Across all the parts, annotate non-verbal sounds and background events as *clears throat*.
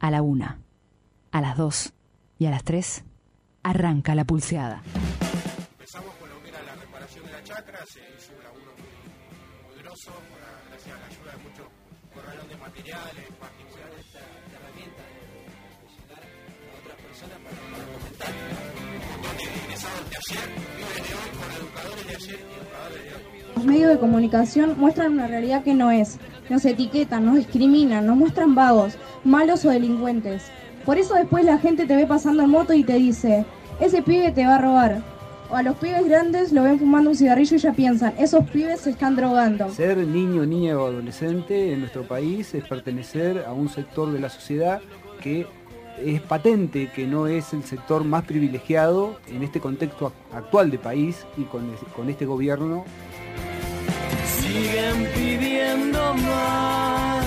A la una, a las dos y a las tres arranca la pulseada. Empezamos con lo que era la reparación de la chacra, se hizo un laburo muy, grosso, gracias a la ayuda de muchos corralón de materiales, particulares. esta herramienta Los medios de comunicación muestran una realidad que no es. Nos etiquetan, nos discriminan, nos muestran vagos, malos o delincuentes. Por eso después la gente te ve pasando en moto y te dice, ese pibe te va a robar. O a los pibes grandes lo ven fumando un cigarrillo y ya piensan, esos pibes se están drogando. Ser niño, niña o adolescente en nuestro país es pertenecer a un sector de la sociedad que es patente que no es el sector más privilegiado en este contexto ac- actual de país y con, es- con este gobierno. Siguen pidiendo más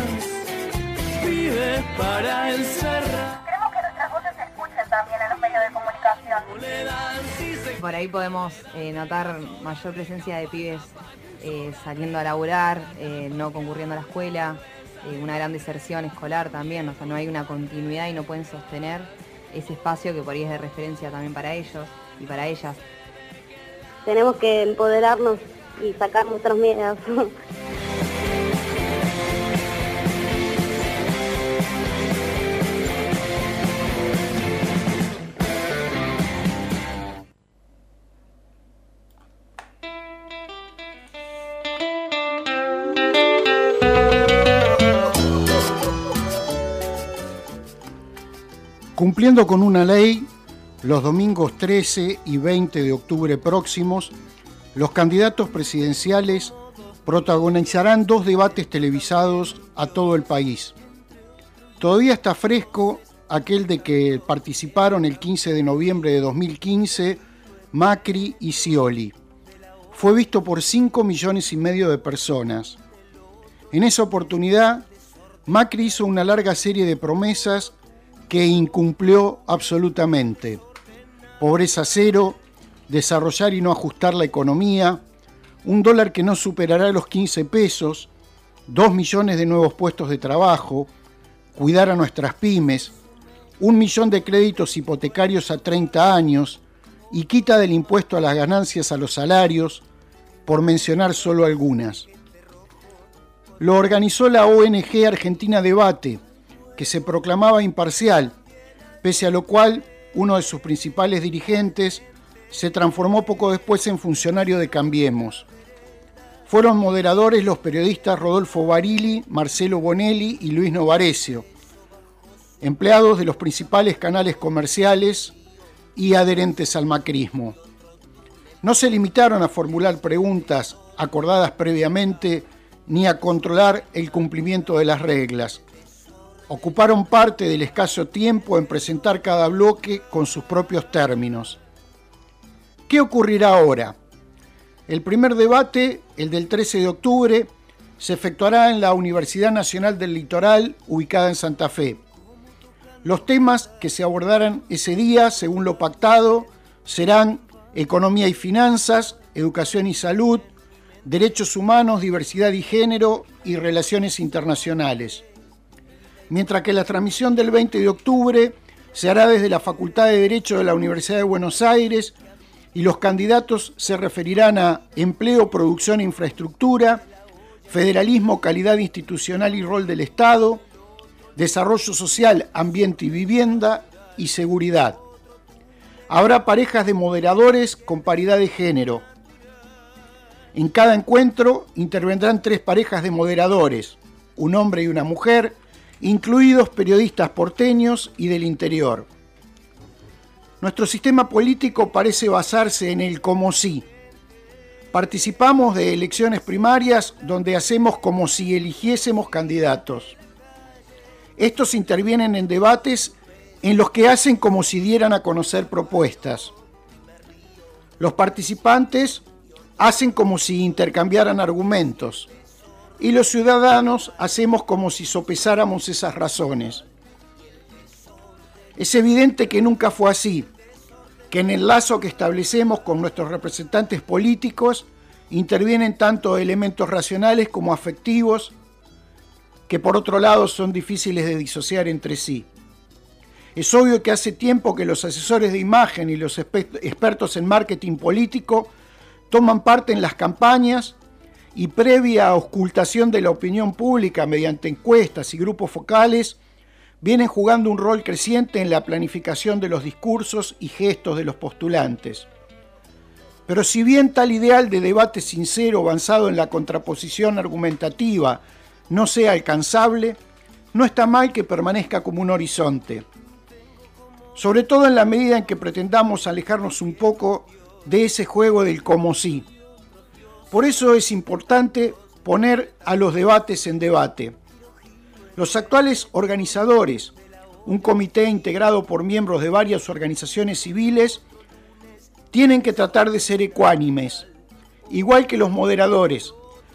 pibes para encerrar. Queremos que nuestras voces se escuchen también en los medios de comunicación. Le dan si se Por ahí podemos eh, notar mayor presencia de pibes eh, saliendo a laburar, eh, no concurriendo a la escuela, eh, una gran deserción escolar también, o sea, no hay una continuidad y no pueden sostener ese espacio que por ahí es de referencia también para ellos y para ellas. Tenemos que empoderarnos y sacar nuestros miedos. *laughs* Cumpliendo con una ley, los domingos 13 y 20 de octubre próximos, los candidatos presidenciales protagonizarán dos debates televisados a todo el país. Todavía está fresco aquel de que participaron el 15 de noviembre de 2015 Macri y Scioli. Fue visto por 5 millones y medio de personas. En esa oportunidad, Macri hizo una larga serie de promesas que incumplió absolutamente. Pobreza cero, desarrollar y no ajustar la economía, un dólar que no superará los 15 pesos, 2 millones de nuevos puestos de trabajo, cuidar a nuestras pymes, un millón de créditos hipotecarios a 30 años y quita del impuesto a las ganancias a los salarios, por mencionar solo algunas. Lo organizó la ONG Argentina Debate, que se proclamaba imparcial, pese a lo cual uno de sus principales dirigentes se transformó poco después en funcionario de Cambiemos. Fueron moderadores los periodistas Rodolfo Barili, Marcelo Bonelli y Luis Novarecio, empleados de los principales canales comerciales y adherentes al macrismo. No se limitaron a formular preguntas acordadas previamente ni a controlar el cumplimiento de las reglas. Ocuparon parte del escaso tiempo en presentar cada bloque con sus propios términos. ¿Qué ocurrirá ahora? El primer debate, el del 13 de octubre, se efectuará en la Universidad Nacional del Litoral, ubicada en Santa Fe. Los temas que se abordarán ese día, según lo pactado, serán economía y finanzas, educación y salud, derechos humanos, diversidad y género y relaciones internacionales. Mientras que la transmisión del 20 de octubre se hará desde la Facultad de Derecho de la Universidad de Buenos Aires y los candidatos se referirán a empleo, producción e infraestructura, federalismo, calidad institucional y rol del Estado, desarrollo social, ambiente y vivienda y seguridad. Habrá parejas de moderadores con paridad de género. En cada encuentro intervendrán tres parejas de moderadores, un hombre y una mujer, incluidos periodistas porteños y del interior. Nuestro sistema político parece basarse en el como si. Participamos de elecciones primarias donde hacemos como si eligiésemos candidatos. Estos intervienen en debates en los que hacen como si dieran a conocer propuestas. Los participantes hacen como si intercambiaran argumentos y los ciudadanos hacemos como si sopesáramos esas razones. Es evidente que nunca fue así, que en el lazo que establecemos con nuestros representantes políticos intervienen tanto elementos racionales como afectivos, que por otro lado son difíciles de disociar entre sí. Es obvio que hace tiempo que los asesores de imagen y los expertos en marketing político toman parte en las campañas y previa ocultación de la opinión pública mediante encuestas y grupos focales, vienen jugando un rol creciente en la planificación de los discursos y gestos de los postulantes. Pero si bien tal ideal de debate sincero avanzado en la contraposición argumentativa no sea alcanzable, no está mal que permanezca como un horizonte. Sobre todo en la medida en que pretendamos alejarnos un poco de ese juego del como sí. Por eso es importante poner a los debates en debate. Los actuales organizadores, un comité integrado por miembros de varias organizaciones civiles, tienen que tratar de ser ecuánimes, igual que los moderadores,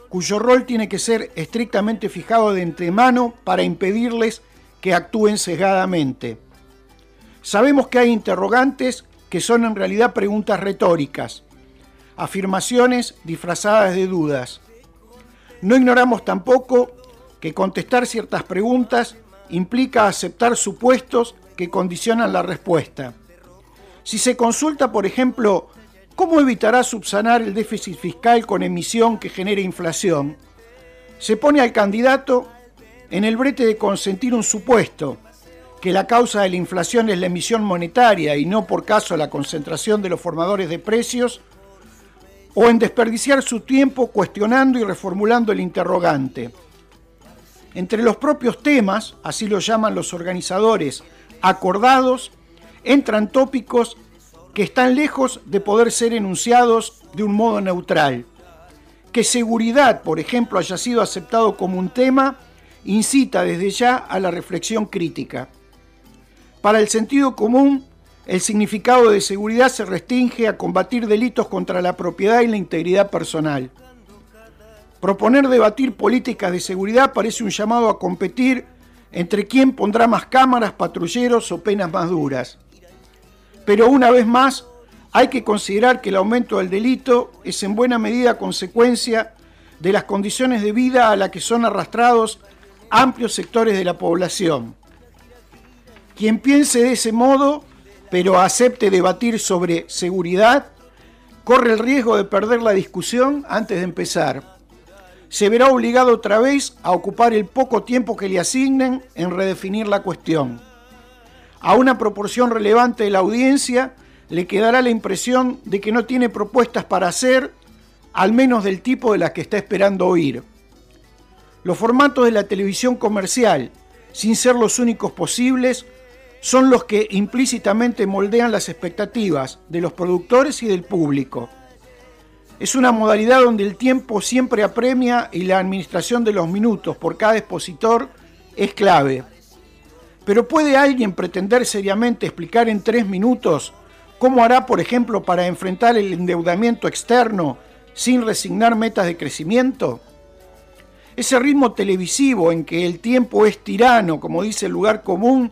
cuyo rol tiene que ser estrictamente fijado de antemano para impedirles que actúen sesgadamente. Sabemos que hay interrogantes que son en realidad preguntas retóricas, afirmaciones disfrazadas de dudas. No ignoramos tampoco que contestar ciertas preguntas implica aceptar supuestos que condicionan la respuesta. Si se consulta, por ejemplo, cómo evitará subsanar el déficit fiscal con emisión que genere inflación, se pone al candidato en el brete de consentir un supuesto, que la causa de la inflación es la emisión monetaria y no por caso la concentración de los formadores de precios, o en desperdiciar su tiempo cuestionando y reformulando el interrogante. Entre los propios temas, así lo llaman los organizadores, acordados, entran tópicos que están lejos de poder ser enunciados de un modo neutral. Que seguridad, por ejemplo, haya sido aceptado como un tema, incita desde ya a la reflexión crítica. Para el sentido común, el significado de seguridad se restringe a combatir delitos contra la propiedad y la integridad personal. Proponer debatir políticas de seguridad parece un llamado a competir entre quién pondrá más cámaras, patrulleros o penas más duras. Pero una vez más, hay que considerar que el aumento del delito es en buena medida consecuencia de las condiciones de vida a las que son arrastrados amplios sectores de la población. Quien piense de ese modo, pero acepte debatir sobre seguridad, corre el riesgo de perder la discusión antes de empezar. Se verá obligado otra vez a ocupar el poco tiempo que le asignen en redefinir la cuestión. A una proporción relevante de la audiencia le quedará la impresión de que no tiene propuestas para hacer, al menos del tipo de las que está esperando oír. Los formatos de la televisión comercial, sin ser los únicos posibles, son los que implícitamente moldean las expectativas de los productores y del público. Es una modalidad donde el tiempo siempre apremia y la administración de los minutos por cada expositor es clave. Pero ¿puede alguien pretender seriamente explicar en tres minutos cómo hará, por ejemplo, para enfrentar el endeudamiento externo sin resignar metas de crecimiento? Ese ritmo televisivo en que el tiempo es tirano, como dice el lugar común,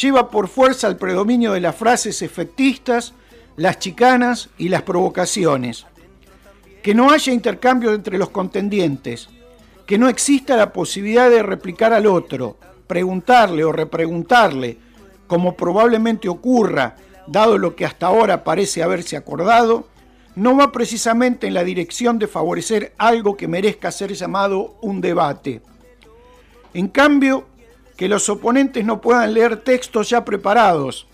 lleva por fuerza al predominio de las frases efectistas, las chicanas y las provocaciones. Que no haya intercambio entre los contendientes, que no exista la posibilidad de replicar al otro, preguntarle o repreguntarle, como probablemente ocurra, dado lo que hasta ahora parece haberse acordado, no va precisamente en la dirección de favorecer algo que merezca ser llamado un debate. En cambio, que los oponentes no puedan leer textos ya preparados,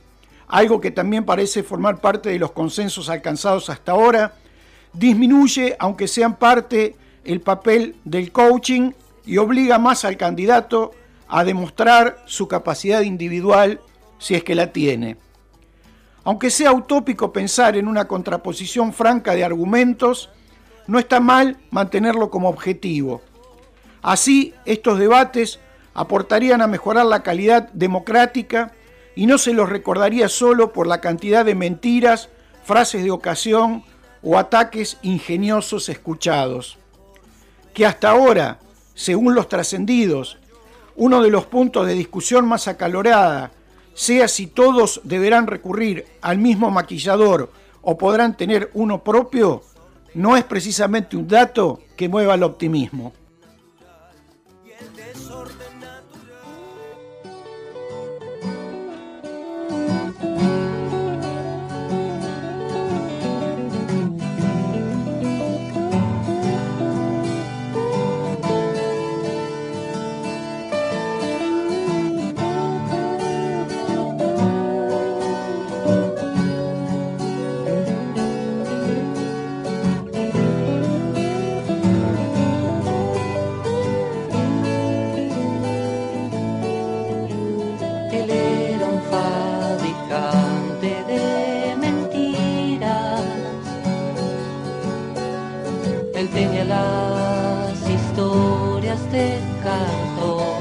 algo que también parece formar parte de los consensos alcanzados hasta ahora, disminuye, aunque sean parte, el papel del coaching y obliga más al candidato a demostrar su capacidad individual si es que la tiene. Aunque sea utópico pensar en una contraposición franca de argumentos, no está mal mantenerlo como objetivo. Así, estos debates aportarían a mejorar la calidad democrática y no se los recordaría solo por la cantidad de mentiras, frases de ocasión o ataques ingeniosos escuchados. Que hasta ahora, según los trascendidos, uno de los puntos de discusión más acalorada sea si todos deberán recurrir al mismo maquillador o podrán tener uno propio, no es precisamente un dato que mueva el optimismo. Oh.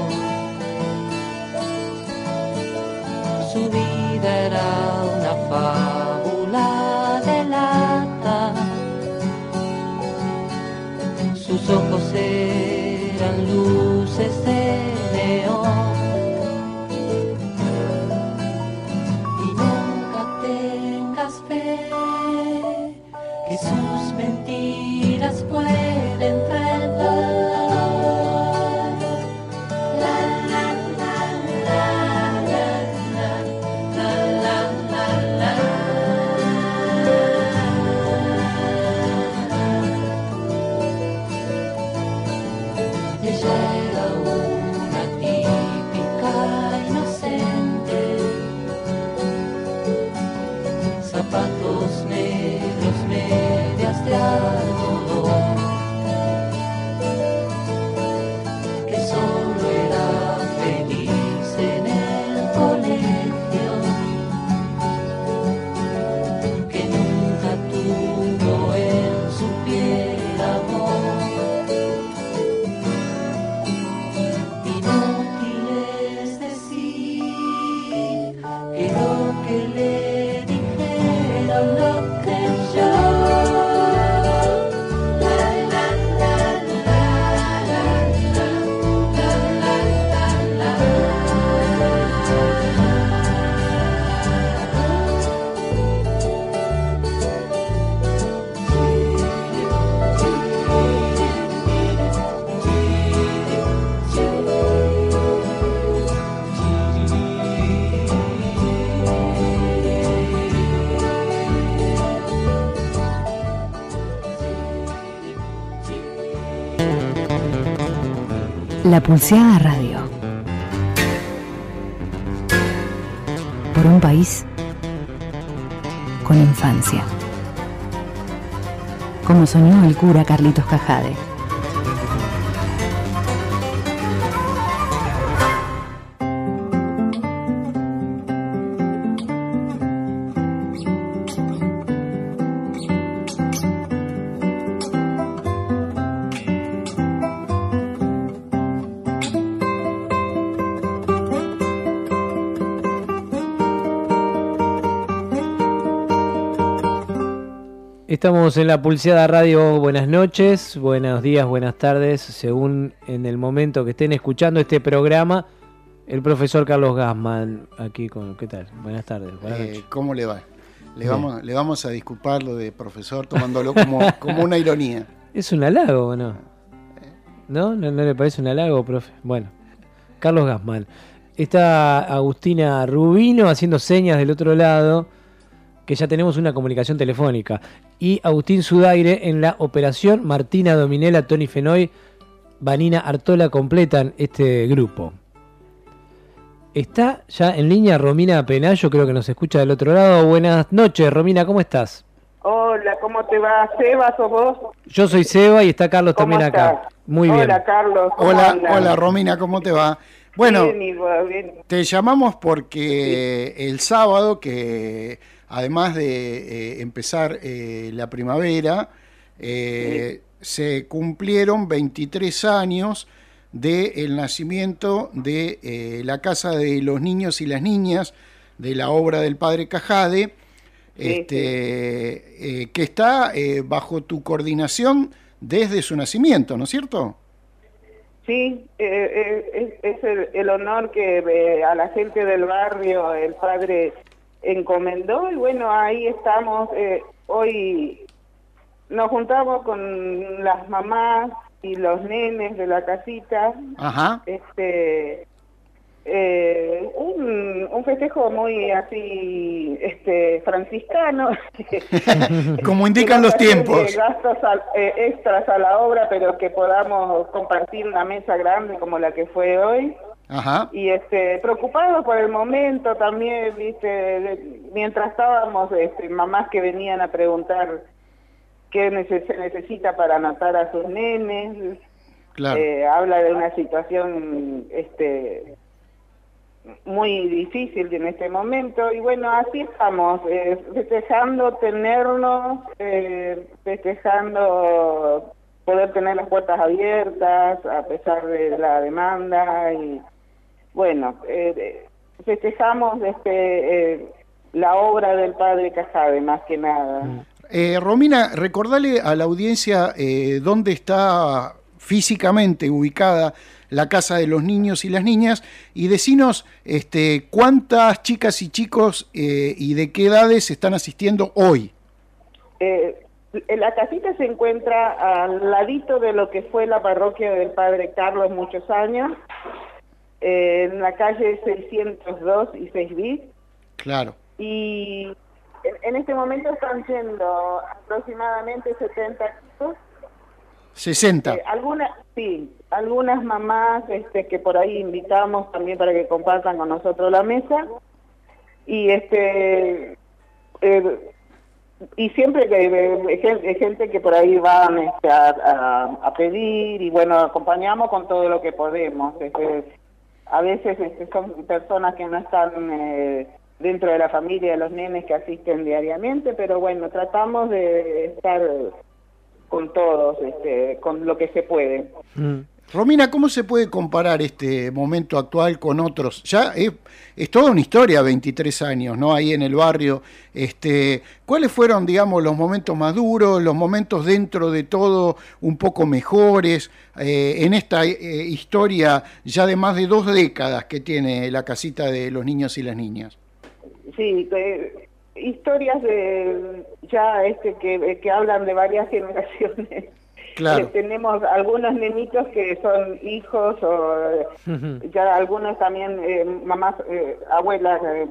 La Pulseada Radio. Por un país con infancia. Como soñó el cura Carlitos Cajade. Estamos en la Pulseada Radio. Buenas noches, buenos días, buenas tardes, según en el momento que estén escuchando este programa. El profesor Carlos Gassman, aquí con. ¿Qué tal? Buenas tardes. Buenas Eh. ¿Cómo le va? Le vamos, le vamos a disculpar lo de profesor tomándolo como, *laughs* como una ironía. ¿Es un halago o no? ¿No? ¿No, no le parece un halago, profe? Bueno, Carlos Gassman. Está Agustina Rubino haciendo señas del otro lado, que ya tenemos una comunicación telefónica. Y Agustín Sudaire en la operación. Martina Dominela, Tony Fenoy, Vanina Artola completan este grupo. Está ya en línea Romina Penayo, creo que nos escucha del otro lado. Buenas noches, Romina, ¿cómo estás? Hola, ¿cómo te va? Seba, ¿sos vos? Yo soy Seba y está Carlos ¿Cómo también acá. Muy bien. Hola, Carlos. ¿cómo Hola, andas? hola Romina, ¿cómo te va? Bueno, Bien, bien. te llamamos porque el sábado, que además de eh, empezar eh, la primavera, eh, se cumplieron 23 años del nacimiento de la Casa de los Niños y las Niñas, de la obra del padre Cajade, este, que está bajo tu coordinación desde su nacimiento, ¿no es cierto? Sí, es, el, honor que a la gente del barrio el padre encomendó y bueno, ahí estamos. eh, hoy nos juntamos con las mamás y los nenes de la casita. Ajá. Este, eh, un, un festejo muy así este franciscano *laughs* *laughs* Como indican los tiempos. gastos al- eh, extras a la obra pero que podamos compartir una mesa grande como la que fue hoy Ajá. y este preocupados por el momento también viste mientras estábamos este, mamás que venían a preguntar qué se necesita para anotar a sus nenes Claro. eh, habla de una situación este muy difícil en este momento y bueno, así estamos, eh, festejando tenernos, eh, festejando poder tener las puertas abiertas a pesar de la demanda y bueno, eh, festejamos este eh, la obra del padre Casade más que nada. Eh, Romina, recordale a la audiencia eh, dónde está físicamente ubicada la casa de los niños y las niñas y decinos este, cuántas chicas y chicos eh, y de qué edades están asistiendo hoy. Eh, la casita se encuentra al ladito de lo que fue la parroquia del Padre Carlos muchos años, eh, en la calle 602 y 6 bis, Claro. y en, en este momento están siendo aproximadamente 70 chicos. 60. Eh, algunas, sí, algunas mamás este, que por ahí invitamos también para que compartan con nosotros la mesa. Y este eh, y siempre que eh, gente, gente que por ahí van este, a, a- a pedir y bueno, acompañamos con todo lo que podemos. Este, a veces este, son personas que no están eh, dentro de la familia de los nenes que asisten diariamente, pero bueno, tratamos de estar con todos, este, con lo que se puede. Romina, ¿cómo se puede comparar este momento actual con otros? Ya es, toda una historia, 23 años, ¿no? Ahí en el barrio. Este, ¿Cuáles fueron, digamos, los momentos más duros, los momentos dentro de todo un poco mejores eh, en esta eh, historia ya de más de dos décadas que tiene la casita de los niños y las niñas? Sí, historias de ya este que, que hablan de varias generaciones. Claro. Eh, tenemos algunos nenitos que son hijos o ya algunos también eh, mamás, eh, abuelas eh,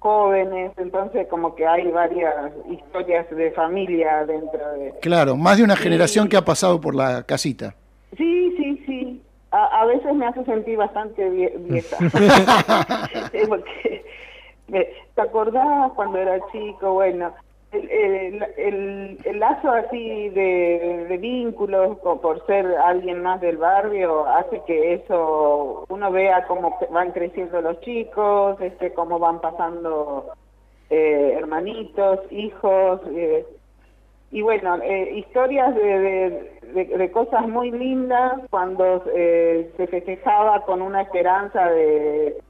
jóvenes, entonces como que hay varias historias de familia dentro de... Claro, más de una generación que ha pasado por la casita. Sí, sí, sí. A, a veces me hace sentir bastante vie- vieja. *laughs* *laughs* Sí, porque, me- ¿Te acordás cuando era chico? Bueno, el, el, el- lazo así de, vínculos por ser alguien más del barrio hace que eso uno vea cómo van creciendo los chicos, este cómo van pasando eh, hermanitos, hijos. eh, y bueno, eh, historias de, de, cosas muy lindas cuando se festejaba con una esperanza de,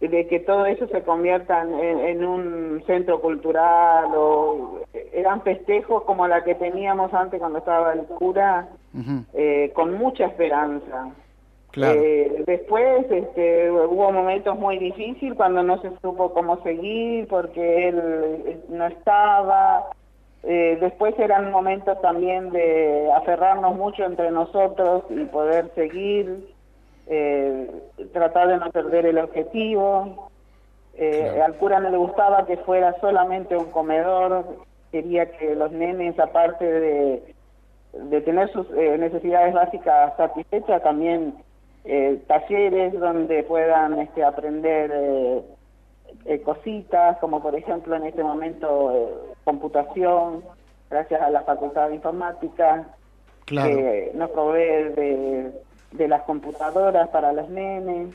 de que todo eso se convierta en, en un centro cultural o eran festejos como la que teníamos antes cuando estaba el cura, eh, con mucha esperanza. Claro. Eh, después este, hubo momentos muy difíciles cuando no se supo cómo seguir porque él eh, no estaba. Eh, después eran momentos también de aferrarnos mucho entre nosotros y poder seguir, eh, tratar de no perder el objetivo. Eh, Al cura no le gustaba que fuera solamente un comedor, quería que los nenes, aparte de, de tener sus eh, necesidades básicas satisfechas, también eh, talleres donde puedan este, aprender cositas, como por ejemplo en este momento computación, gracias a la Facultad de Informática, Claro. que nos provee de, de las computadoras para los nenes.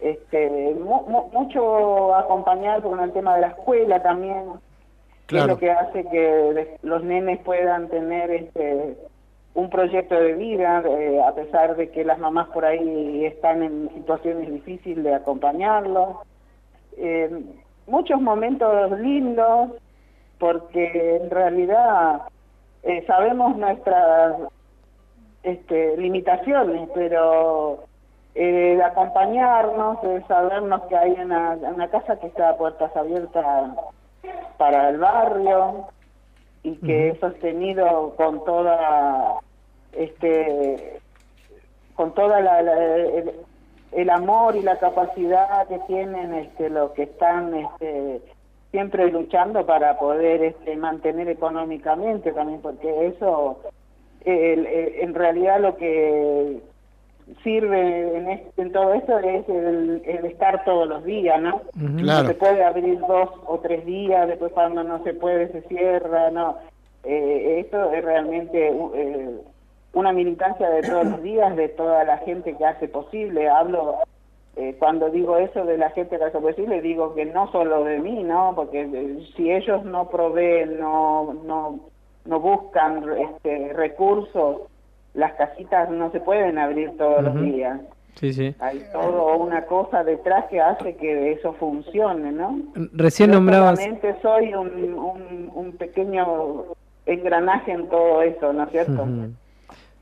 Este, mu- mu- mucho acompañar con el tema de la escuela también, que es Claro. lo que hace que los nenes puedan tener este un proyecto de vida, eh, a pesar de que las mamás por ahí están en situaciones difíciles de acompañarlos. Eh, muchos momentos lindos, porque en realidad eh, sabemos nuestras este, limitaciones, pero eh, de acompañarnos, de sabernos que hay una, una casa que está a puertas abiertas para el barrio y que es sostenido con toda este con toda la, la- el, el amor y la capacidad que tienen este los que están este siempre luchando para poder este mantener económicamente también porque eso el- el- en realidad lo que sirve en, este- en todo esto es el, el estar todos los días, ¿no? Claro. No se puede abrir dos o tres días, después cuando no se puede se cierra, no. Eh, esto es realmente eh, una militancia de todos los días, de toda la gente que hace posible. Hablo eh, cuando digo eso de la gente de la le digo que no solo de mí, ¿no? Porque eh, si ellos no proveen, no, no, no buscan este, recursos, las casitas no se pueden abrir todos los días. Sí, sí. Hay todo una cosa detrás que hace que eso funcione, ¿no? Recién Yo nombrabas... solamente soy un, un, un pequeño engranaje en todo eso, ¿no es cierto?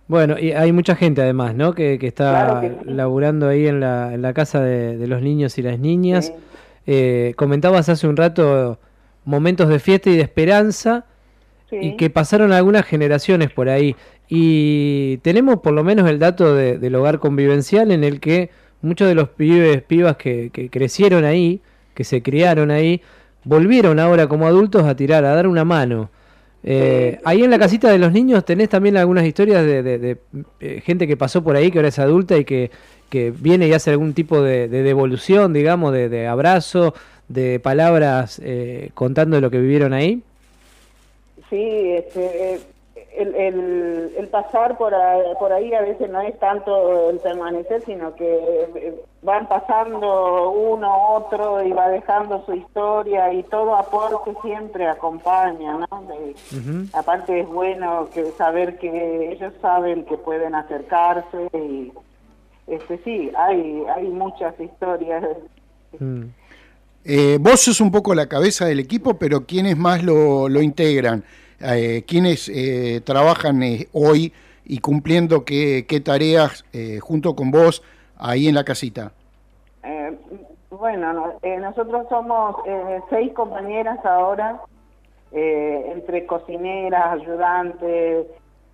Bueno, y hay mucha gente además, ¿no? Que, que está Claro que sí. laburando ahí en la, en la casa de, de los niños y las niñas. Eh, comentabas hace un rato momentos de fiesta y de esperanza y que pasaron algunas generaciones por ahí. Y tenemos por lo menos el dato de- del hogar convivencial en el que muchos de los pibes, pibas que, que crecieron ahí, que se criaron ahí, volvieron ahora como adultos a tirar, a dar una mano. Eh, ahí en la casita de los niños tenés también algunas historias de, de- eh, gente que pasó por ahí, que ahora es adulta y que, que viene y hace algún tipo de, de devolución, digamos, de, abrazo, de palabras eh, contando lo que vivieron ahí. Sí, este, el, el, el pasar por por ahí a veces no es tanto el permanecer, sino que eh, van pasando uno, otro y va dejando su historia y todo aporte siempre acompaña, ¿no? Aparte es bueno que saber que ellos saben que pueden acercarse y este sí, hay hay muchas historias. Eh, vos sos un poco la cabeza del equipo, pero ¿quiénes más lo, lo integran? Eh, ¿Quiénes eh, trabajan eh, hoy y cumpliendo qué, qué tareas eh, junto con vos ahí en la casita? Eh, bueno, no- eh, nosotros somos seis compañeras ahora, entre cocineras, ayudantes,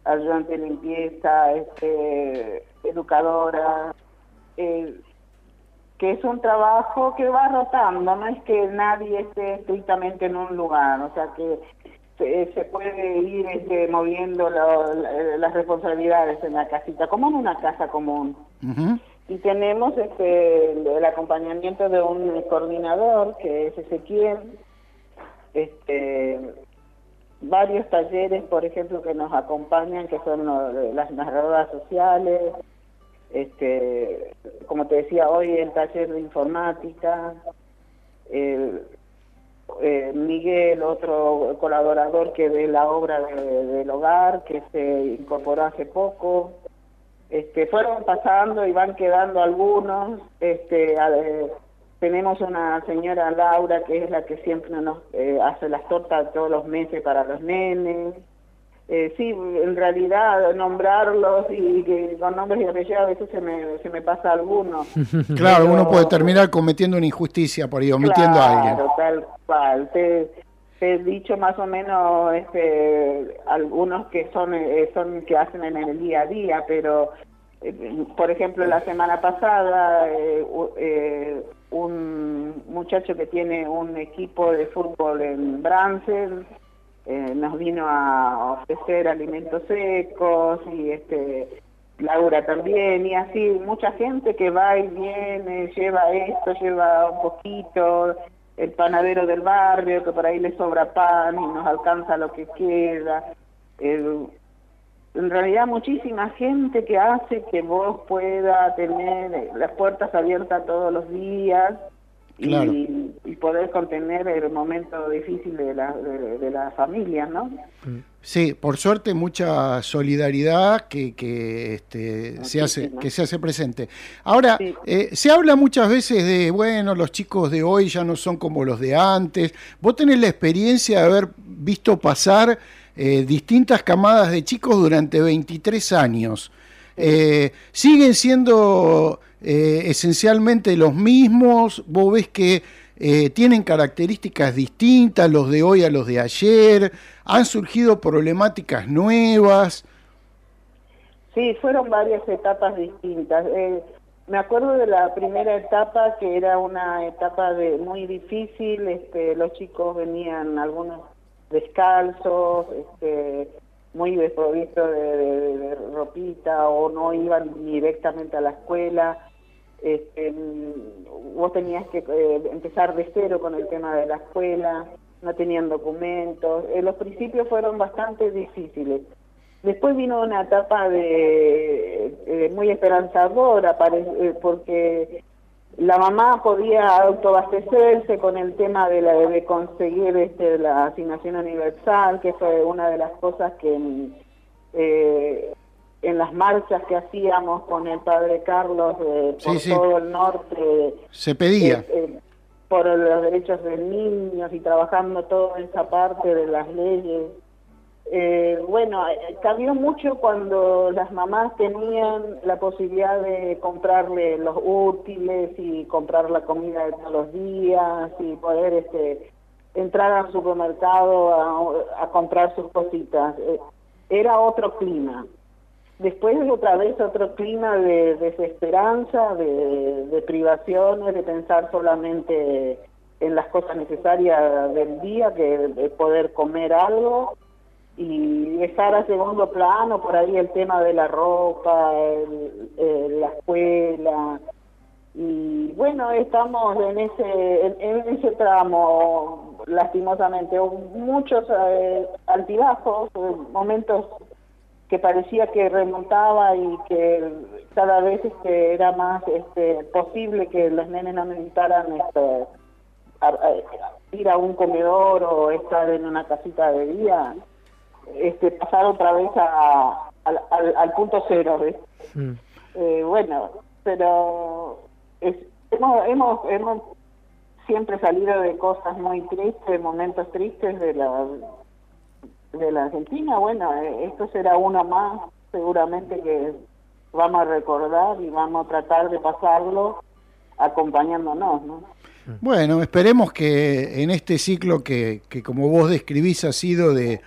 ayudante de limpieza, este, educadora, eh, que es un trabajo que va rotando, no es que nadie esté estrictamente en un lugar, o sea que se, se puede ir este, moviendo lo- la- las responsabilidades en la casita, como en una casa común. Y tenemos este, el, acompañamiento de un coordinador, que es Ezequiel, este, varios talleres, por ejemplo, que nos acompañan, que son las narradoras sociales, este, como te decía hoy, el taller de informática, el, eh, Miguel, otro colaborador que ve la obra de- del hogar, que se incorporó hace poco, este, fueron pasando y van quedando algunos. Este, tenemos una señora Laura que es la que siempre nos eh, hace las tortas todos los meses para los nenes. Eh, sí, en realidad nombrarlos y que con nombres y apellidos a veces se me, se me pasa alguno. *laughs* Claro, Pero- uno puede terminar cometiendo una injusticia por ahí, omitiendo a alguien. Claro, tal cual. Te, te he dicho más o menos este, algunos que son, eh, son que hacen en el día a día, pero eh, por ejemplo la semana pasada eh, eh, un muchacho que tiene un equipo de fútbol en Bransen eh, nos vino a ofrecer alimentos secos y este Laura también y así mucha gente que va y viene lleva esto lleva un poquito el panadero del barrio que por ahí le sobra pan y nos alcanza lo que queda. En realidad muchísima gente que hace que vos pueda tener las puertas abiertas todos los días Claro. y poder contener el momento difícil de la, de, de la familia, ¿no? Sí, por suerte mucha solidaridad que, que, este, se hace, que se hace presente. Ahora, eh, se habla muchas veces de, bueno, los chicos de hoy ya no son como los de antes. Vos tenés la experiencia de haber visto pasar eh, distintas camadas de chicos durante 23 años. Eh, ¿Siguen siendo eh, esencialmente los mismos? ¿Vos ves que eh, tienen características distintas los de hoy a los de ayer? ¿Han surgido problemáticas nuevas? Sí, fueron varias etapas distintas. Eh, me acuerdo de la primera etapa que era una etapa de muy difícil. Este, los chicos venían algunos descalzos, este, muy desprovistos de, de- de ropita o no iban directamente a la escuela. Este, vos tenías que eh, empezar de cero con el tema de la escuela, no tenían documentos. Eh, los principios fueron bastante difíciles. Después vino una etapa de eh, muy esperanzadora eh, porque la mamá podía autoabastecerse con el tema de, la, de conseguir este, la asignación universal, que fue una de las cosas que eh, en las marchas que hacíamos con el padre Carlos eh, por Sí, sí. todo el norte, Se pedía. eh, eh, por los derechos de niños y trabajando toda esa parte de las leyes. Eh, bueno, eh, cambió mucho cuando las mamás tenían la posibilidad de comprarle los útiles y comprar la comida de todos los días y poder este, entrar al supermercado a, a comprar sus cositas. Eh, era otro clima. Después otra vez otro clima de desesperanza, de, de privaciones, de pensar solamente en las cosas necesarias del día, que de poder comer algo y dejar a segundo plano por ahí el tema de la ropa, el- la escuela. Y bueno, estamos en ese, en, ese tramo, lastimosamente, muchos eh, altibajos, momentos que parecía que remontaba y que cada vez este, era más este, posible que los nenes no necesitaran este, a- a- ir a un comedor o estar en una casita de día, este, pasar otra vez a, al, al- al punto cero. ¿ves? Mm. Eh, bueno, pero es- hemos, hemos, hemos siempre salido de cosas muy tristes, de momentos tristes de la, de la Argentina. Bueno, eh, esto será uno más, seguramente que vamos a recordar y vamos a tratar de pasarlo acompañándonos, ¿no? Bueno, esperemos que en este ciclo que, que como vos describís ha sido de,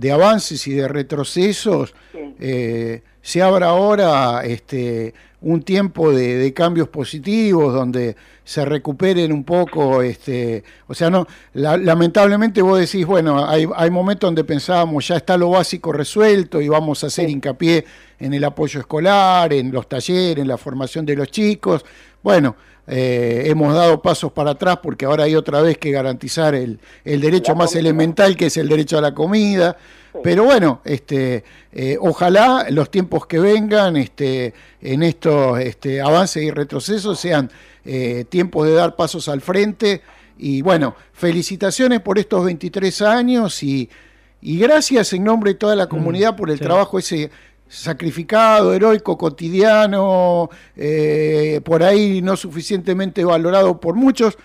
de avances y de retrocesos, Sí. eh, se abra ahora este, un tiempo de, de cambios positivos donde se recuperen un poco, este, o sea, no, la- lamentablemente vos decís, bueno, hay, hay momentos donde pensábamos ya está lo básico resuelto y vamos a hacer hincapié en el apoyo escolar, en los talleres, en la formación de los chicos. Bueno, eh, hemos dado pasos para atrás porque ahora hay otra vez que garantizar el, el derecho más elemental que es el derecho a la comida. Pero bueno, este, eh, ojalá los tiempos que vengan este, en estos este, avances y retrocesos sean eh, tiempos de dar pasos al frente. Y bueno, felicitaciones por estos 23 años y, y gracias en nombre de toda la comunidad por el sí. trabajo ese sacrificado, heroico, cotidiano, eh, por ahí no suficientemente valorado por muchos,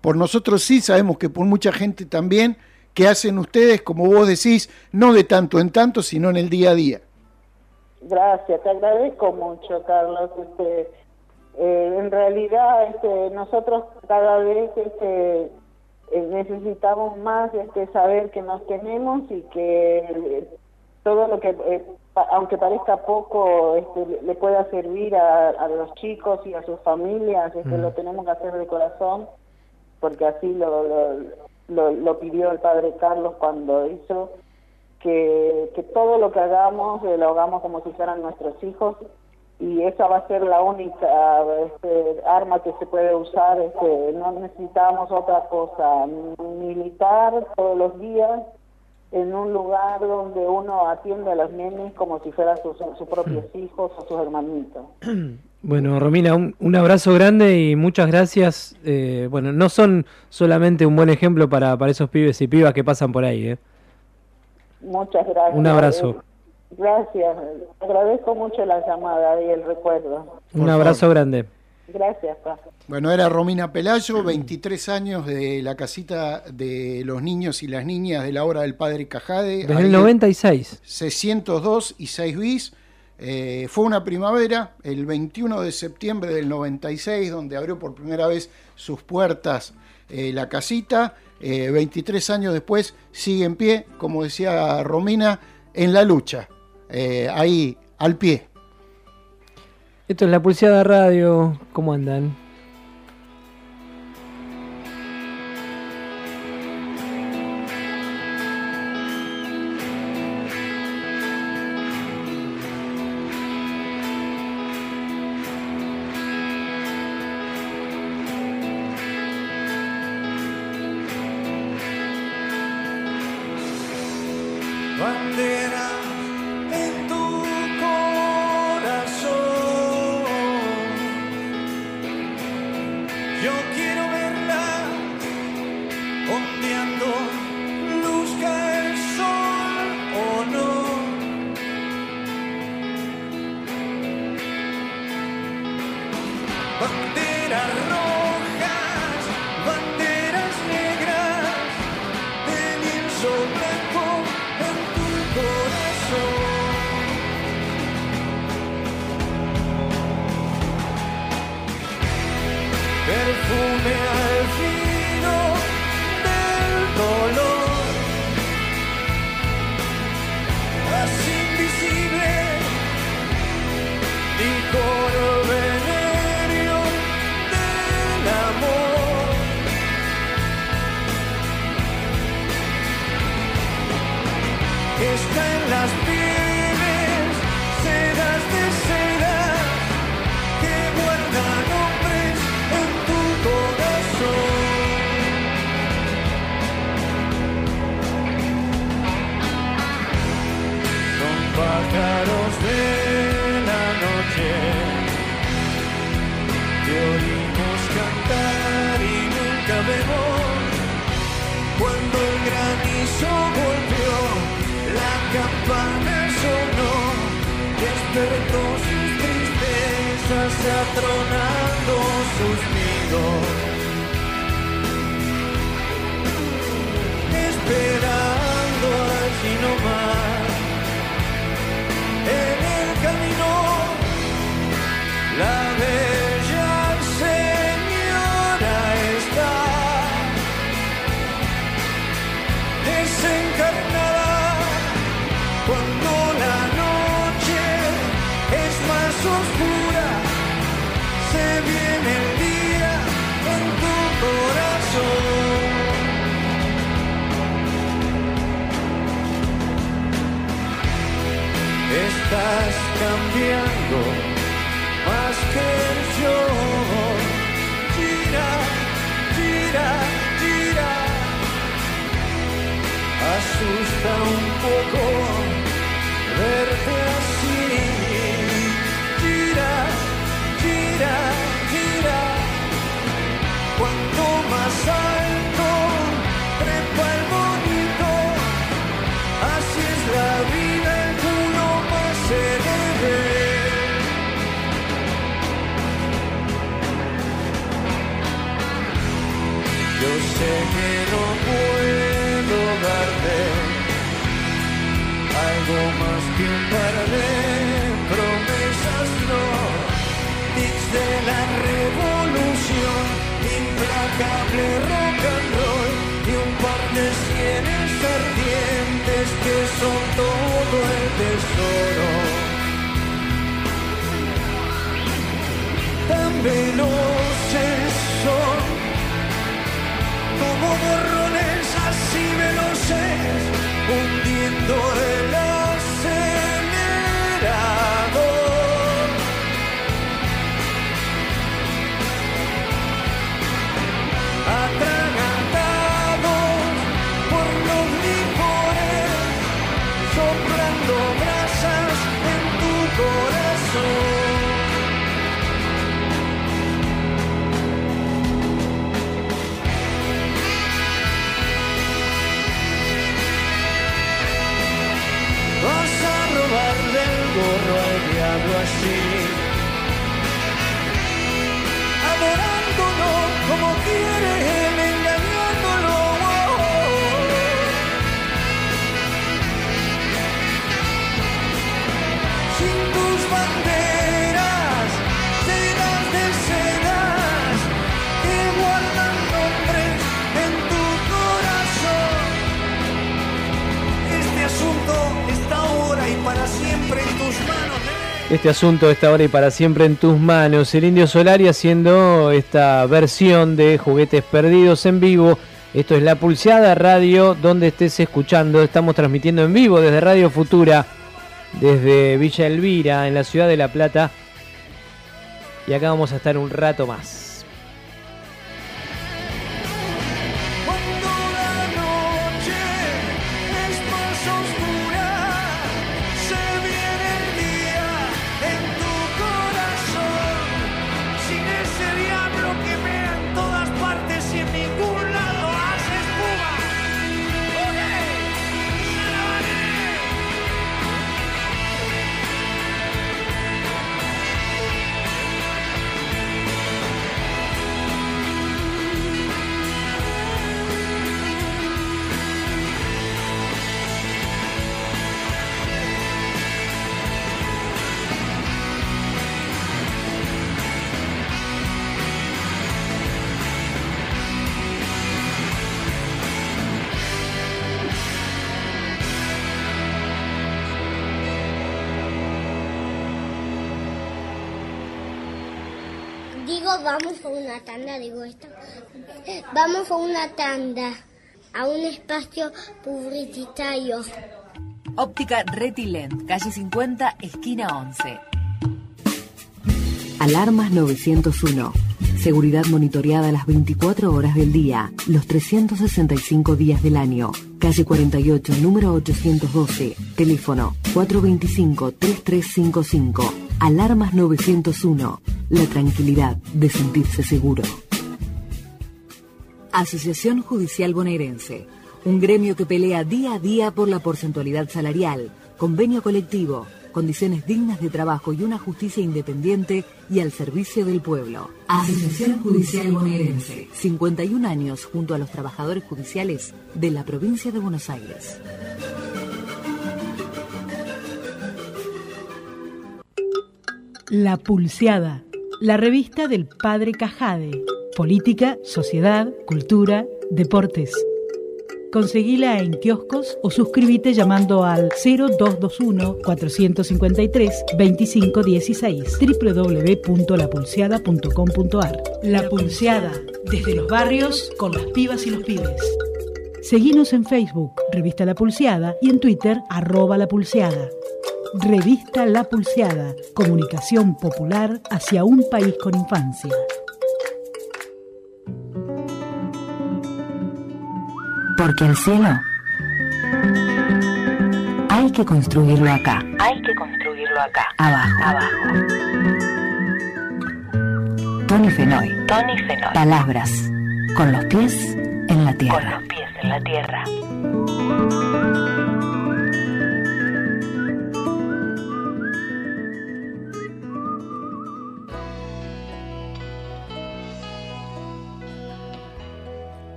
por nosotros sí sabemos que por mucha gente también, que hacen ustedes, como vos decís, no de tanto en tanto, sino en el día a día. Gracias, te agradezco mucho, Carlos. Este, eh, en realidad, este, nosotros cada vez este, eh, necesitamos más este, saber que nos tenemos y que todo lo que, aunque parezca poco, este, le- pueda servir a, a los chicos y a sus familias, este, Mm. lo tenemos que hacer de corazón, porque así lo, lo, lo, lo pidió el padre Carlos cuando hizo que, que todo lo que hagamos eh, lo hagamos como si fueran nuestros hijos y esa va a ser la única este, arma que se puede usar. Este, no necesitamos otra cosa. Militar todos los días en un lugar donde uno atiende a los nenes como si fueran sus, sus propios hijos o sus hermanitos. *clears throat* Bueno, Romina, un, un abrazo grande y muchas gracias. Eh, bueno, no son solamente un buen ejemplo para, para esos pibes y pibas que pasan por ahí. ¿eh? Muchas gracias. Un abrazo. Gracias. Agradezco mucho la llamada y el recuerdo. Un abrazo grande. Gracias, pa. Bueno, era Romina Pelayo, 23 años de la casita de los niños y las niñas de la obra del padre Cajade. Desde el en 96. 602 y 6 bis. Eh, fue una primavera, el 21 de septiembre del 96, donde abrió por primera vez sus puertas eh, la casita. Eh, 23 años después sigue en pie, como decía Romina, en la lucha. Eh, ahí, al pie. Esto es la Pulseada Radio. ¿Cómo andan? bandera la revolución, implacable rock and roll y un par de sienes ardientes que son todo el tesoro. Tan veloces son como borrones así veloces, hundiendo el Este asunto está ahora y para siempre en tus manos. El Indio Solari haciendo esta versión de Juguetes Perdidos en vivo. Esto es La Pulseada Radio, donde estés escuchando. Estamos transmitiendo en vivo desde Radio Futura, desde Villa Elvira, en la ciudad de La Plata. Y acá vamos a estar un rato más. Vamos a una tanda, digo esto. Vamos a una tanda, a un espacio publicitario. Óptica Retilent, calle 50, esquina 11. Alarmas 901. Seguridad monitoreada las 24 horas del día, los 365 días del año. Calle 48, número 812. Teléfono 425-3355. Alarmas 901. La tranquilidad de sentirse seguro. Asociación Judicial Bonaerense. Un gremio que pelea día a día por la porcentualidad salarial, convenio colectivo, condiciones dignas de trabajo y una justicia independiente y al servicio del pueblo. Asociación Judicial Bonaerense, 51 años junto a los trabajadores judiciales de la provincia de Buenos Aires. La Pulseada, la revista del padre Cajade. Política, sociedad, cultura, deportes. Conseguila en kioscos o suscríbete llamando al 0221-453-2516 www.lapulseada.com.ar La Pulseada, desde los barrios con las pibas y los pibes. Seguinos en Facebook, Revista La Pulseada, y en Twitter, arroba La Pulseada. Revista La Pulseada, comunicación popular hacia un país con infancia. Porque el cielo hay que construirlo acá, Hay que construirlo acá. abajo. Abajo. Tony Fenoy. Tony Fenoy. Palabras con los pies en la Con tierra. los pies en la tierra.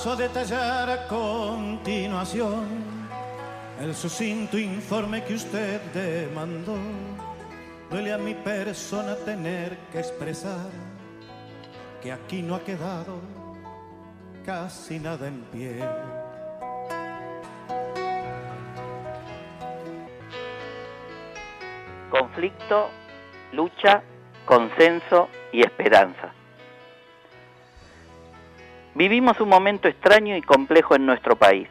Paso a detallar a continuación el sucinto informe que usted demandó. Duele a mi persona tener que expresar que aquí no ha quedado casi nada en pie. conflicto, lucha, consenso y esperanza. Vivimos un momento extraño y complejo en nuestro país.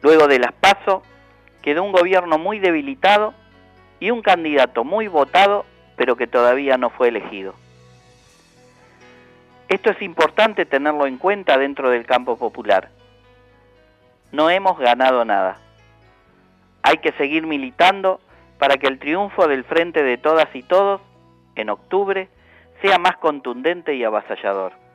Luego de las PASO, quedó un gobierno muy debilitado y un candidato muy votado, pero que todavía no fue elegido. Esto es importante tenerlo en cuenta dentro del campo popular. No hemos ganado nada. Hay que seguir militando para que el triunfo del Frente de Todas y Todos, en octubre, sea más contundente y avasallador.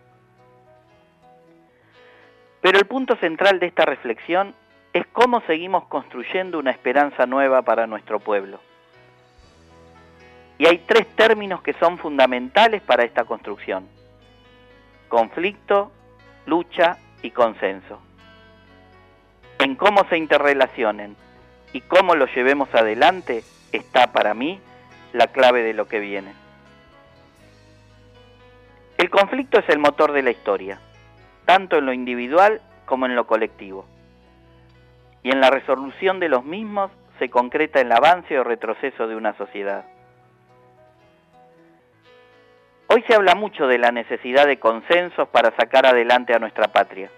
Pero el punto central de esta reflexión es cómo seguimos construyendo una esperanza nueva para nuestro pueblo. Y hay tres términos que son fundamentales para esta construcción. Conflicto, lucha y consenso. En cómo se interrelacionen y cómo lo llevemos adelante está para mí la clave de lo que viene. El conflicto es el motor de la historia, tanto en lo individual como en lo colectivo. Y en la resolución de los mismos se concreta el avance o retroceso de una sociedad. Hoy se habla mucho de la necesidad de consensos para sacar adelante a nuestra patria.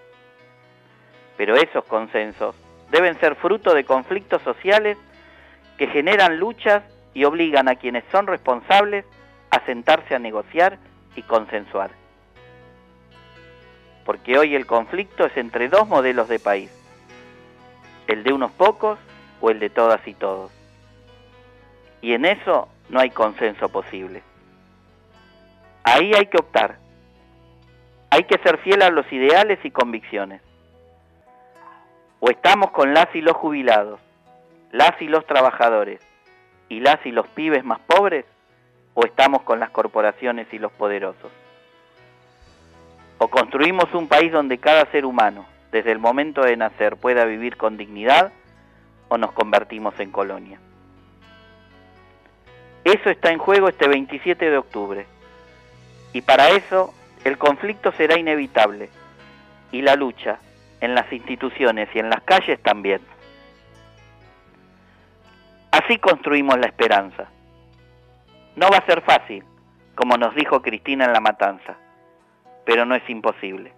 Pero esos consensos deben ser fruto de conflictos sociales que generan luchas y obligan a quienes son responsables a sentarse a negociar y consensuar. Porque hoy el conflicto es entre dos modelos de país, el de unos pocos o el de todas y todos. Y en eso no hay consenso posible. Ahí hay que optar. Hay que ser fiel a los ideales y convicciones. O estamos con las y los jubilados, las y los trabajadores y las y los pibes más pobres, o estamos con las corporaciones y los poderosos. O construimos un país donde cada ser humano, desde el momento de nacer, pueda vivir con dignidad, o nos convertimos en colonia. Eso está en juego este 27 de octubre. Y para eso el conflicto será inevitable y la lucha en las instituciones y en las calles también. Así construimos la esperanza. No va a ser fácil, como nos dijo Cristina en la matanza, pero no es imposible.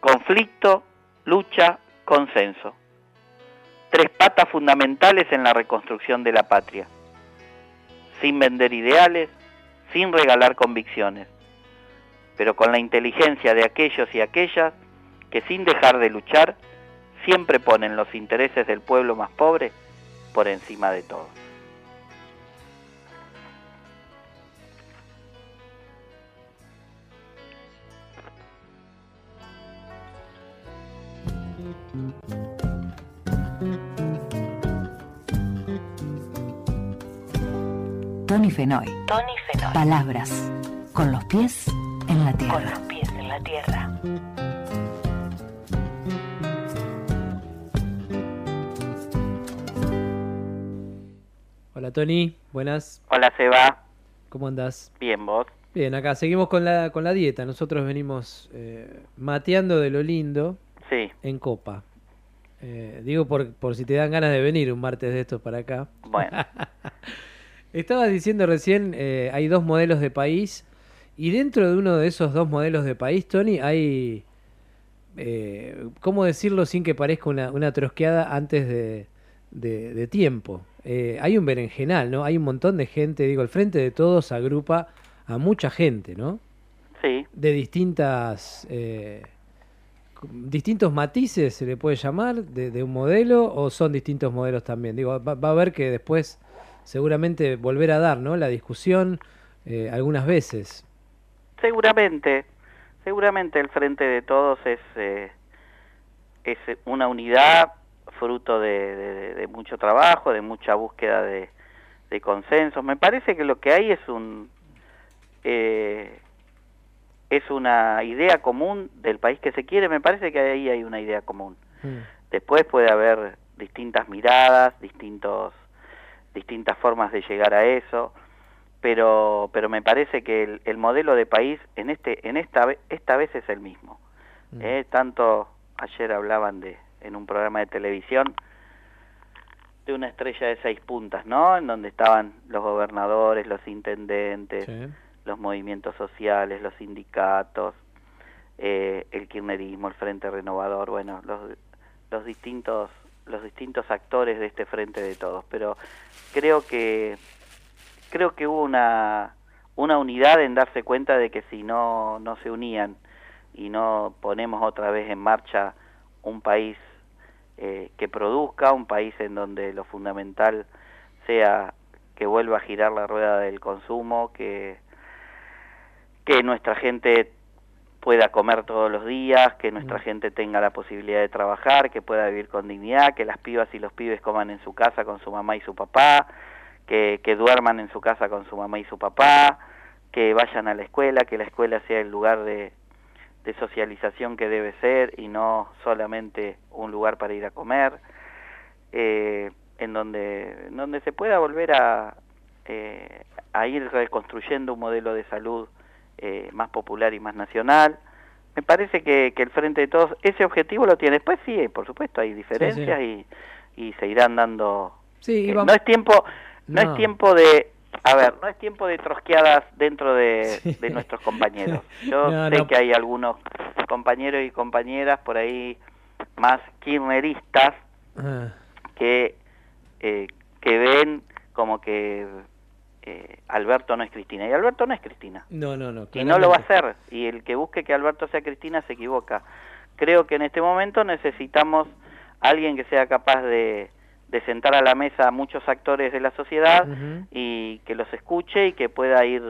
Conflicto, lucha, consenso. Tres patas fundamentales en la reconstrucción de la patria. Sin vender ideales, sin regalar convicciones, pero con la inteligencia de aquellos y aquellas que sin dejar de luchar siempre ponen los intereses del pueblo más pobre por encima de todo. Tony Fenoy. Tony Fenoy. Palabras con los pies en la tierra. Con los pies en la tierra. Hola Tony, buenas. Hola Seba. ¿Cómo andás? Bien, vos. Bien, acá seguimos con la, con la dieta. Nosotros venimos eh, mateando de lo lindo Sí, en copa. Eh, digo por, por si te dan ganas de venir un martes de estos para acá. bueno, *laughs* Estabas diciendo recién, eh, hay dos modelos de país y dentro de uno de esos dos modelos de país, Tony, hay, eh, ¿cómo decirlo sin que parezca una, una trosqueada antes de, de- de tiempo? Eh, hay un berenjenal, ¿no? Hay un montón de gente, digo, el Frente de Todos agrupa a mucha gente, ¿no? sí, De distintas... eh, distintos matices se le puede llamar de, un modelo o son distintos modelos también. Digo va, va a haber que después seguramente volver a dar no la discusión eh, algunas veces. Seguramente, seguramente el Frente de Todos es, eh, es una unidad fruto de mucho trabajo, de mucha búsqueda de, de consensos. Me parece que lo que hay es un eh, es una idea común del país que se quiere. Me parece que ahí hay una idea común. Después puede haber distintas miradas, distintos, distintas formas de llegar a eso, pero, pero me parece que el, el modelo de país en este, en esta, esta vez es el mismo. Eh, tanto ayer hablaban de, en un programa de televisión, de una estrella de seis puntas, ¿no? En donde estaban los gobernadores, los intendentes, los movimientos sociales, los sindicatos, eh, el kirchnerismo, el Frente Renovador, bueno, los, distintos los distintos actores de este frente de todos, pero creo que creo que hubo una una unidad en darse cuenta de que si no no se unían y no ponemos otra vez en marcha un país eh, que produzca, un país en donde lo fundamental sea que vuelva a girar la rueda del consumo, que que nuestra gente pueda comer todos los días, que nuestra gente tenga la posibilidad de trabajar, que pueda vivir con dignidad, que las pibas y los pibes coman en su casa con su mamá y su papá, que, que duerman en su casa con su mamá y su papá, que vayan a la escuela, que la escuela sea el lugar de, de socialización que debe ser y no solamente un lugar para ir a comer, eh, en donde, en donde se pueda volver a, eh, a ir reconstruyendo un modelo de salud eh, más popular y más nacional. Me parece que, que el Frente de Todos ese objetivo lo tiene. Después sí, por supuesto, hay diferencias Y, y se irán dando... Sí, eh, no es tiempo no. No. es tiempo de... A ver, no es tiempo de trosqueadas dentro de, de nuestros compañeros. *laughs* Yo No, sé no. que hay algunos compañeros y compañeras por ahí más kirchneristas Ah, que, eh, que ven como que eh, Alberto no es Cristina. Y Alberto no es Cristina. no no no Y no lo va a hacer. Y el que busque que Alberto sea Cristina se equivoca. Creo que en este momento necesitamos alguien que sea capaz de, de sentar a la mesa a muchos actores de la sociedad y que los escuche y que pueda ir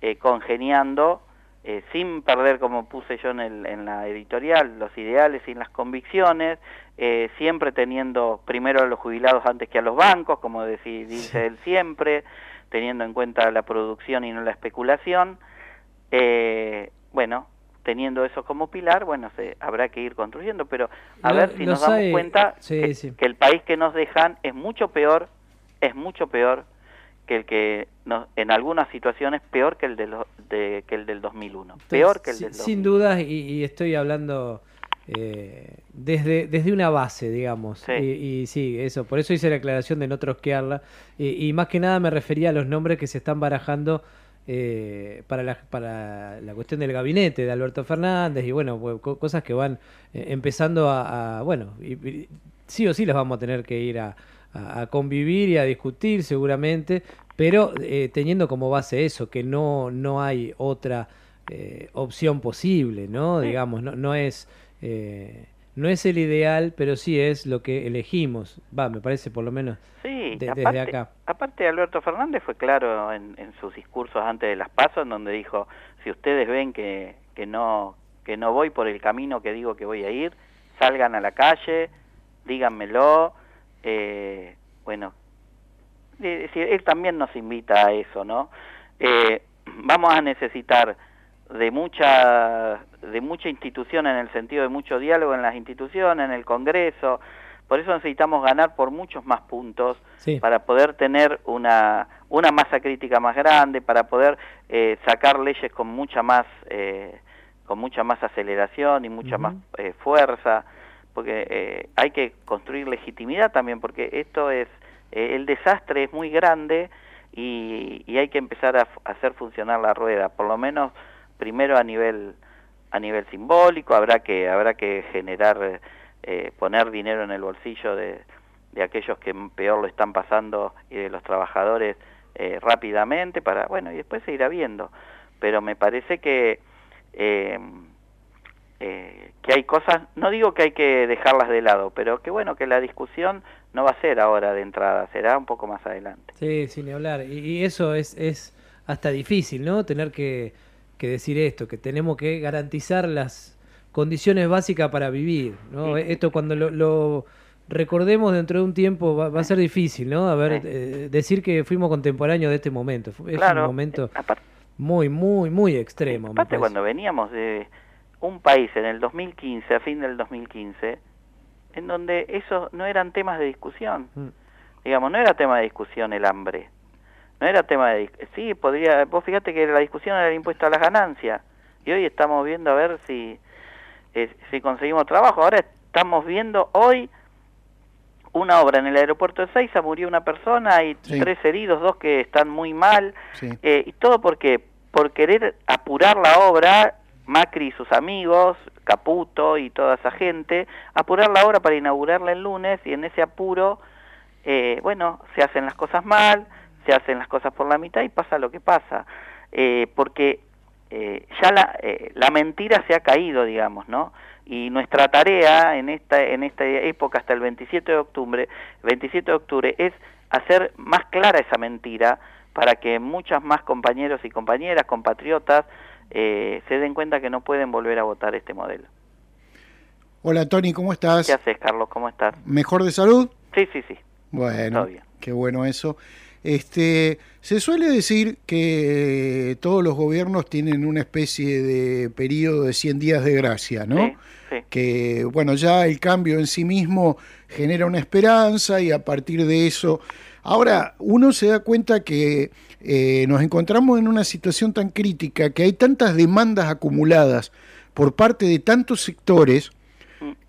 eh, congeniando eh, sin perder, como puse yo en, el, en la editorial, los ideales y las convicciones, eh, siempre teniendo primero a los jubilados antes que a los bancos, como dice él siempre, teniendo en cuenta la producción y no la especulación. Eh, bueno, teniendo eso como pilar, bueno, se, habrá que ir construyendo, pero a Lo- ver si nos damos hay- cuenta sí, que, sí. que el país que nos dejan es mucho peor, es mucho peor que el que nos, en algunas situaciones peor que el de, lo- de- que el del 2001, peor que el Sin- del sin dudas y, y estoy hablando eh, desde, desde una base, digamos. Sí. Y, y sí, eso, por eso hice la aclaración de no trosquearla. Y, y más que nada me refería a los nombres que se están barajando eh, para, la, para la cuestión del gabinete de Alberto Fernández y bueno, co- cosas que van eh, empezando a, a- bueno, y- sí o sí las vamos a tener que ir a, a- a convivir y a discutir seguramente, pero teniendo como base eso, que no, no hay otra opción posible, ¿no? Sí. Digamos, no, no es... eh, no es el ideal, pero sí es lo que elegimos. Va, me parece por lo menos Sí, de- aparte, desde acá. aparte Alberto Fernández fue claro en, en sus discursos antes de las pasos, en donde dijo, si ustedes ven que, que no que no voy por el camino que digo que voy a ir, salgan a la calle, díganmelo, eh, bueno, Es decir, él también nos invita a eso, ¿no? Eh, *clears throat* vamos a necesitar de mucha de mucha institución en el sentido de mucho diálogo en las instituciones, en el Congreso. Por eso necesitamos ganar por muchos más puntos Sí. para poder tener una una masa crítica más grande, para poder eh, sacar leyes con mucha más eh, con mucha más aceleración y mucha más eh, fuerza, porque eh, hay que construir legitimidad también, porque esto es eh, el desastre es muy grande y, y hay que empezar a hacer funcionar la rueda, por lo menos primero a nivel a nivel simbólico habrá que habrá que generar eh, poner dinero en el bolsillo de, de aquellos que peor lo están pasando y de los trabajadores eh, rápidamente para bueno y después se irá viendo pero me parece que eh, eh, que hay cosas no digo que hay que dejarlas de lado pero que bueno que la discusión no va a ser ahora de entrada será un poco más adelante Sí, sin hablar. Y, y eso es, es hasta difícil, ¿no? Tener que, que decir esto, que tenemos que garantizar las condiciones básicas para vivir, ¿no? Esto cuando lo, lo recordemos dentro de un tiempo va, va a ser difícil, ¿no? A ver, eh, decir que fuimos contemporáneos de este momento. Es Claro, un momento muy, muy, muy extremo. Aparte cuando veníamos de un país en el 2015, a fin del 2015, en donde esos no eran temas de discusión. Mm. Digamos, no era tema de discusión el hambre. No era tema de... Sí, podría... Vos fíjate que la discusión era el impuesto a las ganancias. Y hoy estamos viendo a ver si, eh, si conseguimos trabajo. Ahora estamos viendo hoy una obra en el aeropuerto de Seiza, murió una persona y Sí. tres heridos, dos que están muy mal. Sí. Eh, y todo porque por querer apurar la obra, Macri y sus amigos, Caputo y toda esa gente, apurar la obra para inaugurarla el lunes y en ese apuro, eh, bueno, se hacen las cosas mal, se hacen las cosas por la mitad y pasa lo que pasa. Eh, porque eh, ya la, eh, la mentira se ha caído, digamos, ¿no? Y nuestra tarea en esta, en esta época hasta el 27 de octubre, 27 de octubre es hacer más clara esa mentira para que muchas más compañeros y compañeras, compatriotas, eh, se den cuenta que no pueden volver a votar este modelo. Hola Tony, ¿cómo estás? ¿Qué haces, Carlos? ¿Cómo estás? ¿Mejor de salud? Sí, sí, sí. Bueno, qué bueno eso. Este, se suele decir que todos los gobiernos tienen una especie de periodo de 100 días de gracia, ¿no? Sí, sí. Que, bueno, ya el cambio en sí mismo genera una esperanza y a partir de eso... Ahora, uno se da cuenta que eh, nos encontramos en una situación tan crítica, que hay tantas demandas acumuladas por parte de tantos sectores,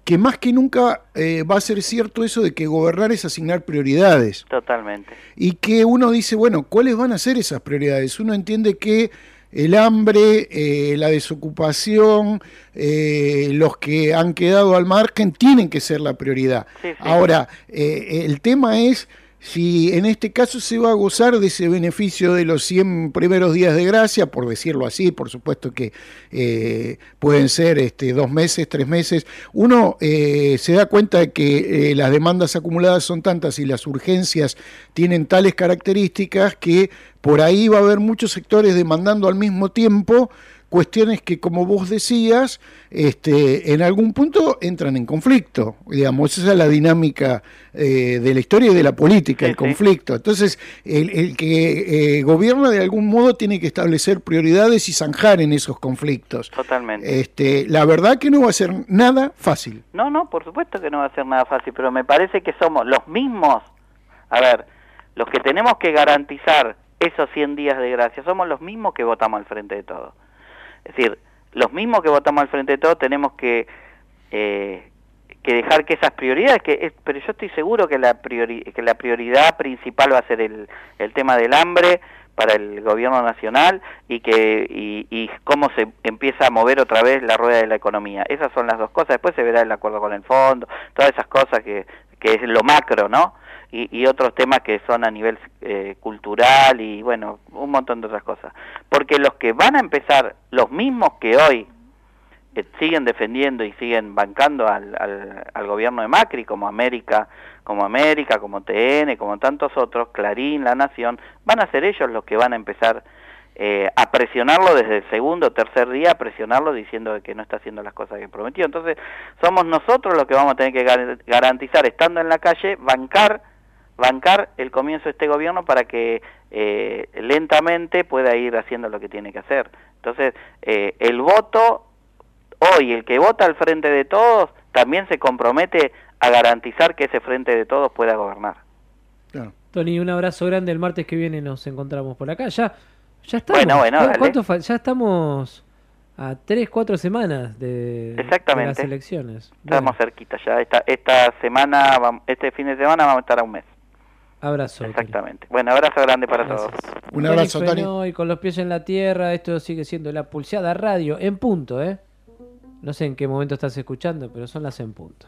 que más que nunca eh, va a ser cierto eso de que gobernar es asignar prioridades. Totalmente. Y que uno dice, bueno, ¿cuáles van a ser esas prioridades? Uno entiende que el hambre, eh, la desocupación, eh, los que han quedado al margen tienen que ser la prioridad. Sí, sí. Ahora, el tema es si en este caso se va a gozar de ese beneficio de los 100 primeros días de gracia, por decirlo así, por supuesto que eh, pueden ser este, dos meses, tres meses, uno eh, se da cuenta de que eh, las demandas acumuladas son tantas y las urgencias tienen tales características que por ahí va a haber muchos sectores demandando al mismo tiempo cuestiones que, como vos decías, este, en algún punto entran en conflicto. Digamos, esa es la dinámica eh, de la historia y de la política, Sí, el sí. conflicto. Entonces, el, el que eh, gobierna de algún modo tiene que establecer prioridades y zanjar en esos conflictos. Totalmente. Este, la verdad que no va a ser nada fácil. No, no, por supuesto que no va a ser nada fácil, pero me parece que somos los mismos, a ver, los que tenemos que garantizar esos 100 días de gracia, somos los mismos que votamos al frente de todo. Es decir, los mismos que votamos al frente de todo tenemos que, eh, que dejar que esas prioridades, que es- pero yo estoy seguro que la, priori- que la prioridad principal va a ser el, el tema del hambre para el gobierno nacional y que y, y cómo se empieza a mover otra vez la rueda de la economía. Esas son las dos cosas. Después se verá el acuerdo con el fondo, todas esas cosas que, que es lo macro, ¿no? Y, otros temas que son a nivel eh, cultural y bueno, un montón de otras cosas. Porque los que van a empezar, los mismos que hoy eh, siguen defendiendo y siguen bancando al, al, al gobierno de Macri, como América, como América, como TN, como tantos otros, Clarín, La Nación, van a ser ellos los que van a empezar eh, a presionarlo desde el segundo o tercer día, a presionarlo diciendo que no está haciendo las cosas que prometió. Entonces, somos nosotros los que vamos a tener que gar- garantizar, estando en la calle, bancar bancar el comienzo de este gobierno para que eh, lentamente pueda ir haciendo lo que tiene que hacer. Entonces, eh, el voto, hoy el que vota al frente de todos, también se compromete a garantizar que ese frente de todos pueda gobernar. Tony, un abrazo grande. El martes que viene nos encontramos por acá. Ya, ya estamos. Bueno, bueno, ¿Cu- dale. ¿Cuánto fal- ya estamos a tres, cuatro semanas de, las elecciones. Estamos cerquita ya. Esta, esta semana, este fin de semana vamos a estar a un mes. Abrazo. Exactamente. Bueno, abrazo grande para todos. Un abrazo, Tony Tony. Con los pies en la tierra. Esto sigue siendo la pulseada radio en punto, ¿eh? No sé en qué momento estás escuchando, pero son las en punto.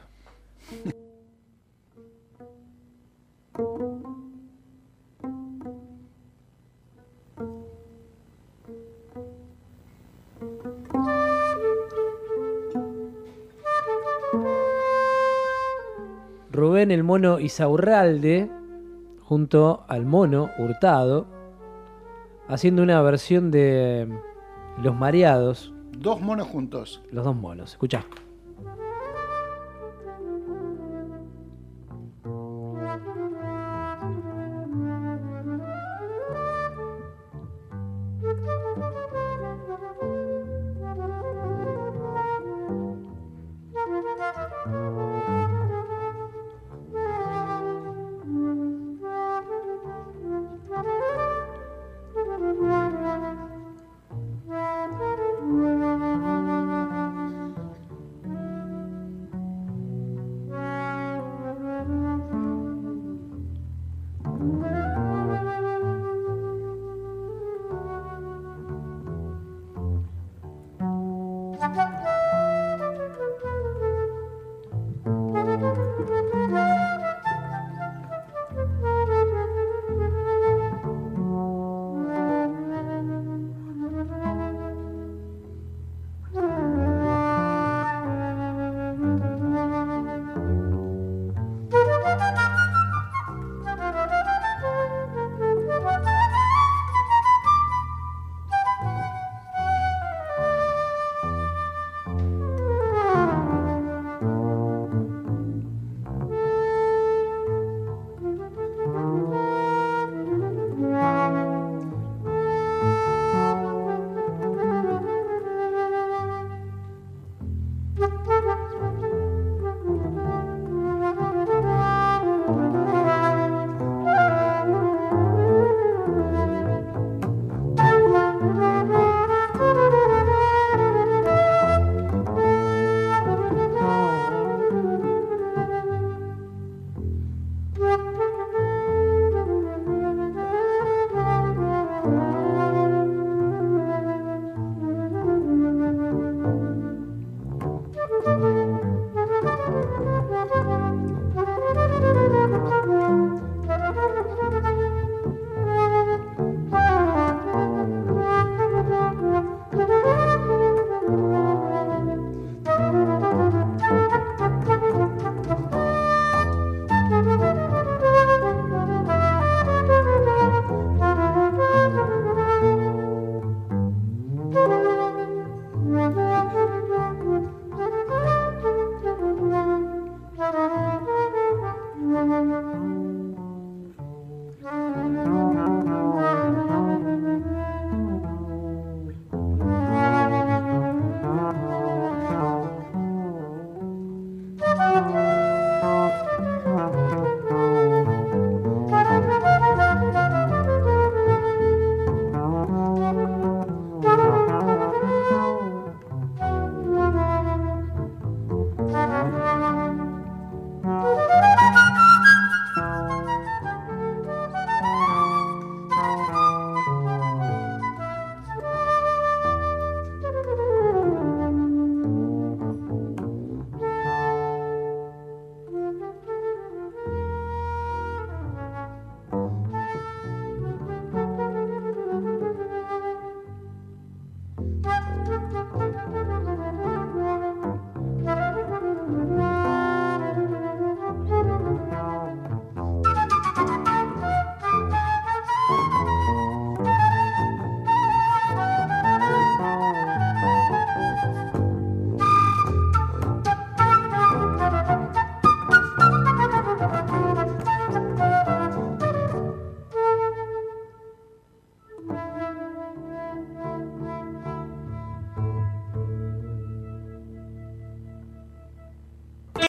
Rubén el mono Isaurralde, junto al mono Hurtado, haciendo una versión de Los Mareados, Dos monos juntos. los dos monos. Escuchá.